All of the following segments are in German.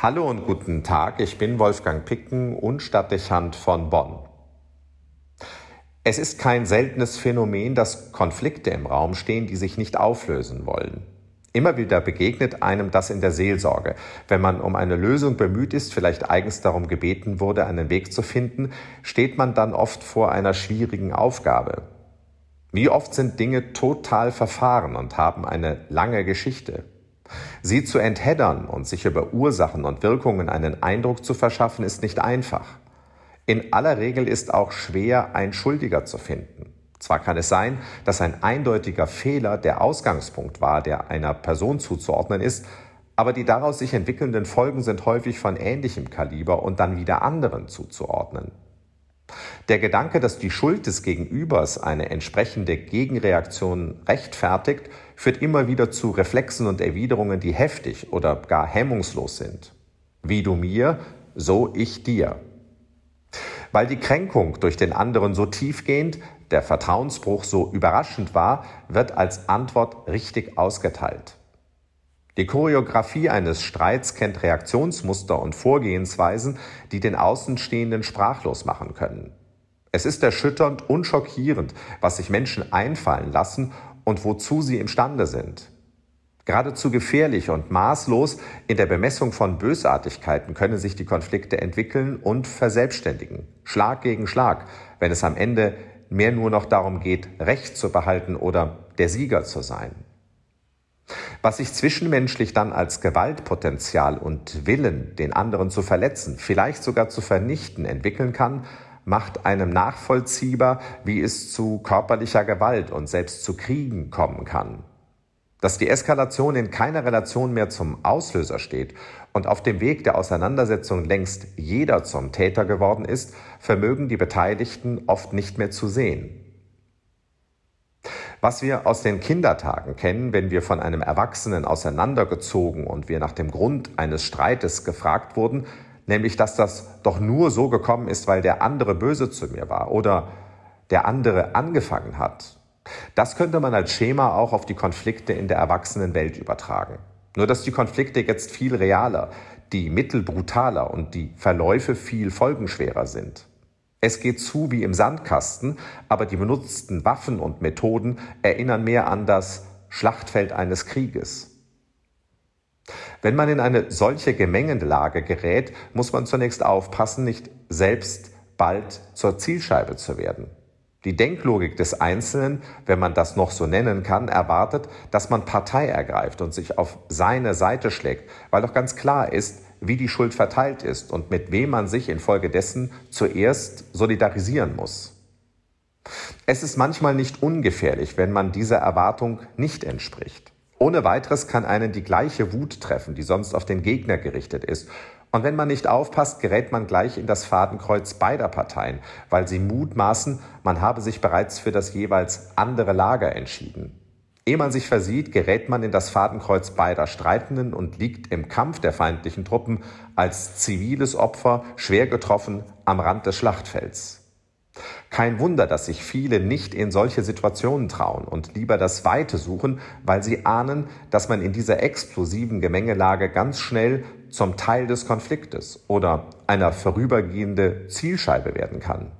Hallo und guten Tag, ich bin Wolfgang Picken und Stadtdechant von Bonn. Es ist kein seltenes Phänomen, dass Konflikte im Raum stehen, die sich nicht auflösen wollen. Immer wieder begegnet einem das in der Seelsorge. Wenn man um eine Lösung bemüht ist, vielleicht eigens darum gebeten wurde, einen Weg zu finden, steht man dann oft vor einer schwierigen Aufgabe. Wie oft sind Dinge total verfahren und haben eine lange Geschichte? Sie zu entheddern und sich über Ursachen und Wirkungen einen Eindruck zu verschaffen, ist nicht einfach. In aller Regel ist auch schwer, ein Schuldiger zu finden. Zwar kann es sein, dass ein eindeutiger Fehler der Ausgangspunkt war, der einer Person zuzuordnen ist, aber die daraus sich entwickelnden Folgen sind häufig von ähnlichem Kaliber und dann wieder anderen zuzuordnen. Der Gedanke, dass die Schuld des Gegenübers eine entsprechende Gegenreaktion rechtfertigt, führt immer wieder zu Reflexen und Erwiderungen, die heftig oder gar hemmungslos sind. Wie du mir, so ich dir. Weil die Kränkung durch den anderen so tiefgehend, der Vertrauensbruch so überraschend war, wird als Antwort richtig ausgeteilt. Die Choreografie eines Streits kennt Reaktionsmuster und Vorgehensweisen, die den Außenstehenden sprachlos machen können. Es ist erschütternd und schockierend, was sich Menschen einfallen lassen und wozu sie imstande sind. Geradezu gefährlich und maßlos in der Bemessung von Bösartigkeiten können sich die Konflikte entwickeln und verselbstständigen, Schlag gegen Schlag, wenn es am Ende mehr nur noch darum geht, Recht zu behalten oder der Sieger zu sein. Was sich zwischenmenschlich dann als Gewaltpotenzial und Willen, den anderen zu verletzen, vielleicht sogar zu vernichten, entwickeln kann, macht einem nachvollziehbar, wie es zu körperlicher Gewalt und selbst zu Kriegen kommen kann. Dass die Eskalation in keiner Relation mehr zum Auslöser steht und auf dem Weg der Auseinandersetzung längst jeder zum Täter geworden ist, vermögen die Beteiligten oft nicht mehr zu sehen. Was wir aus den Kindertagen kennen, wenn wir von einem Erwachsenen auseinandergezogen und wir nach dem Grund eines Streites gefragt wurden, nämlich dass das doch nur so gekommen ist, weil der andere böse zu mir war oder der andere angefangen hat. Das könnte man als Schema auch auf die Konflikte in der Erwachsenenwelt übertragen. Nur dass die Konflikte jetzt viel realer, die Mittel brutaler und die Verläufe viel folgenschwerer sind. Es geht zu wie im Sandkasten, aber die benutzten Waffen und Methoden erinnern mehr an das Schlachtfeld eines Krieges. Wenn man in eine solche Gemengelage gerät, muss man zunächst aufpassen, nicht selbst bald zur Zielscheibe zu werden. Die Denklogik des Einzelnen, wenn man das noch so nennen kann, erwartet, dass man Partei ergreift und sich auf seine Seite schlägt, weil doch ganz klar ist, wie die Schuld verteilt ist und mit wem man sich infolgedessen zuerst solidarisieren muss. Es ist manchmal nicht ungefährlich, wenn man dieser Erwartung nicht entspricht. Ohne weiteres kann einen die gleiche Wut treffen, die sonst auf den Gegner gerichtet ist. Und wenn man nicht aufpasst, gerät man gleich in das Fadenkreuz beider Parteien, weil sie mutmaßen, man habe sich bereits für das jeweils andere Lager entschieden. Ehe man sich versieht, gerät man in das Fadenkreuz beider Streitenden und liegt im Kampf der feindlichen Truppen als ziviles Opfer, schwer getroffen, am Rand des Schlachtfelds. Kein Wunder, dass sich viele nicht in solche Situationen trauen und lieber das Weite suchen, weil sie ahnen, dass man in dieser explosiven Gemengelage ganz schnell zum Teil des Konfliktes oder einer vorübergehende Zielscheibe werden kann.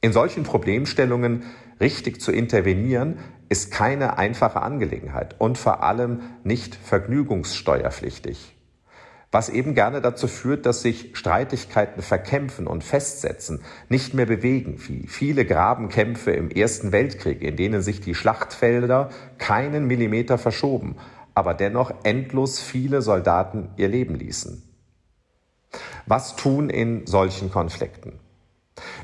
In solchen Problemstellungen richtig zu intervenieren, ist keine einfache Angelegenheit und vor allem nicht vergnügungssteuerpflichtig. Was eben gerne dazu führt, dass sich Streitigkeiten verkämpfen und festsetzen, nicht mehr bewegen, wie viele Grabenkämpfe im Ersten Weltkrieg, in denen sich die Schlachtfelder keinen Millimeter verschoben, aber dennoch endlos viele Soldaten ihr Leben ließen. Was tun in solchen Konflikten?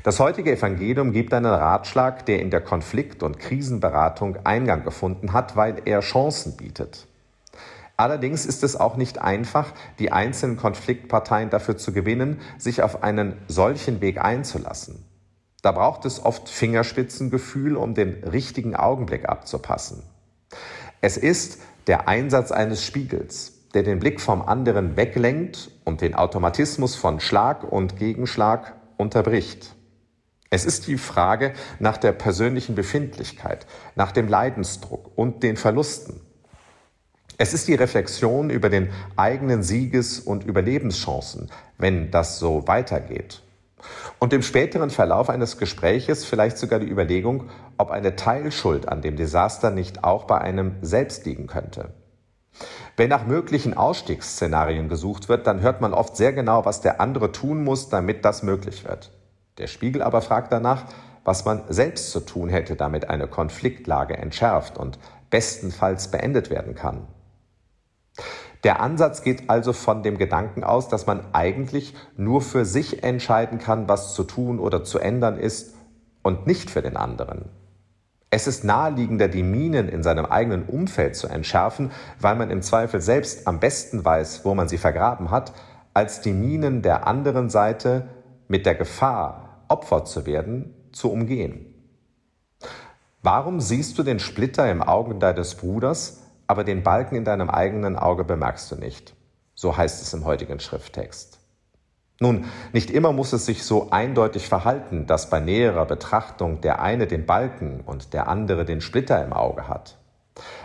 Das heutige Evangelium gibt einen Ratschlag, der in der Konflikt- und Krisenberatung Eingang gefunden hat, weil er Chancen bietet. Allerdings ist es auch nicht einfach, die einzelnen Konfliktparteien dafür zu gewinnen, sich auf einen solchen Weg einzulassen. Da braucht es oft Fingerspitzengefühl, um den richtigen Augenblick abzupassen. Es ist der Einsatz eines Spiegels, der den Blick vom anderen weglenkt und den Automatismus von Schlag und Gegenschlag unterbricht. Es ist die Frage nach der persönlichen Befindlichkeit, nach dem Leidensdruck und den Verlusten. Es ist die Reflexion über den eigenen Sieges- und Überlebenschancen, wenn das so weitergeht. Und im späteren Verlauf eines Gespräches vielleicht sogar die Überlegung, ob eine Teilschuld an dem Desaster nicht auch bei einem selbst liegen könnte. Wenn nach möglichen Ausstiegsszenarien gesucht wird, dann hört man oft sehr genau, was der andere tun muss, damit das möglich wird. Der Spiegel aber fragt danach, was man selbst zu tun hätte, damit eine Konfliktlage entschärft und bestenfalls beendet werden kann. Der Ansatz geht also von dem Gedanken aus, dass man eigentlich nur für sich entscheiden kann, was zu tun oder zu ändern ist und nicht für den anderen. Es ist naheliegender, die Minen in seinem eigenen Umfeld zu entschärfen, weil man im Zweifel selbst am besten weiß, wo man sie vergraben hat, als die Minen der anderen Seite mit der Gefahr, Opfer zu werden, zu umgehen. Warum siehst du den Splitter im Auge deines Bruders, aber den Balken in deinem eigenen Auge bemerkst du nicht. So heißt es im heutigen Schrifttext. Nun, nicht immer muss es sich so eindeutig verhalten, dass bei näherer Betrachtung der eine den Balken und der andere den Splitter im Auge hat.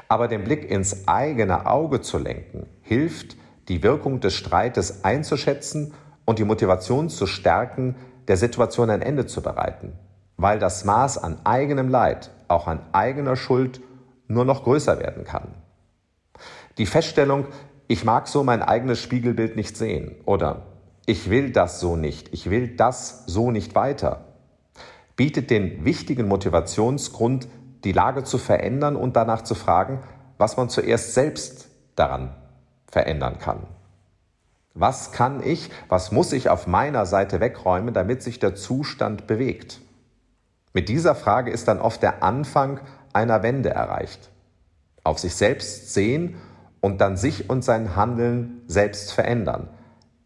Aber den Blick ins eigene Auge zu lenken, hilft, die Wirkung des Streites einzuschätzen und die Motivation zu stärken, der Situation ein Ende zu bereiten, weil das Maß an eigenem Leid, auch an eigener Schuld, nur noch größer werden kann. Die Feststellung, ich mag so mein eigenes Spiegelbild nicht sehen oder ich will das so nicht, ich will das so nicht weiter, bietet den wichtigen Motivationsgrund, die Lage zu verändern und danach zu fragen, was man zuerst selbst daran verändern kann. Was kann ich, was muss ich auf meiner Seite wegräumen, damit sich der Zustand bewegt? Mit dieser Frage ist dann oft der Anfang einer Wende erreicht. Auf sich selbst sehen und dann sich und sein Handeln selbst verändern,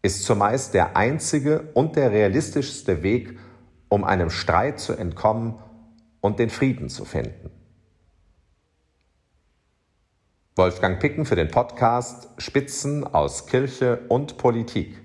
ist zumeist der einzige und der realistischste Weg, um einem Streit zu entkommen und den Frieden zu finden. Wolfgang Picken für den Podcast Spitzen aus Kirche und Politik.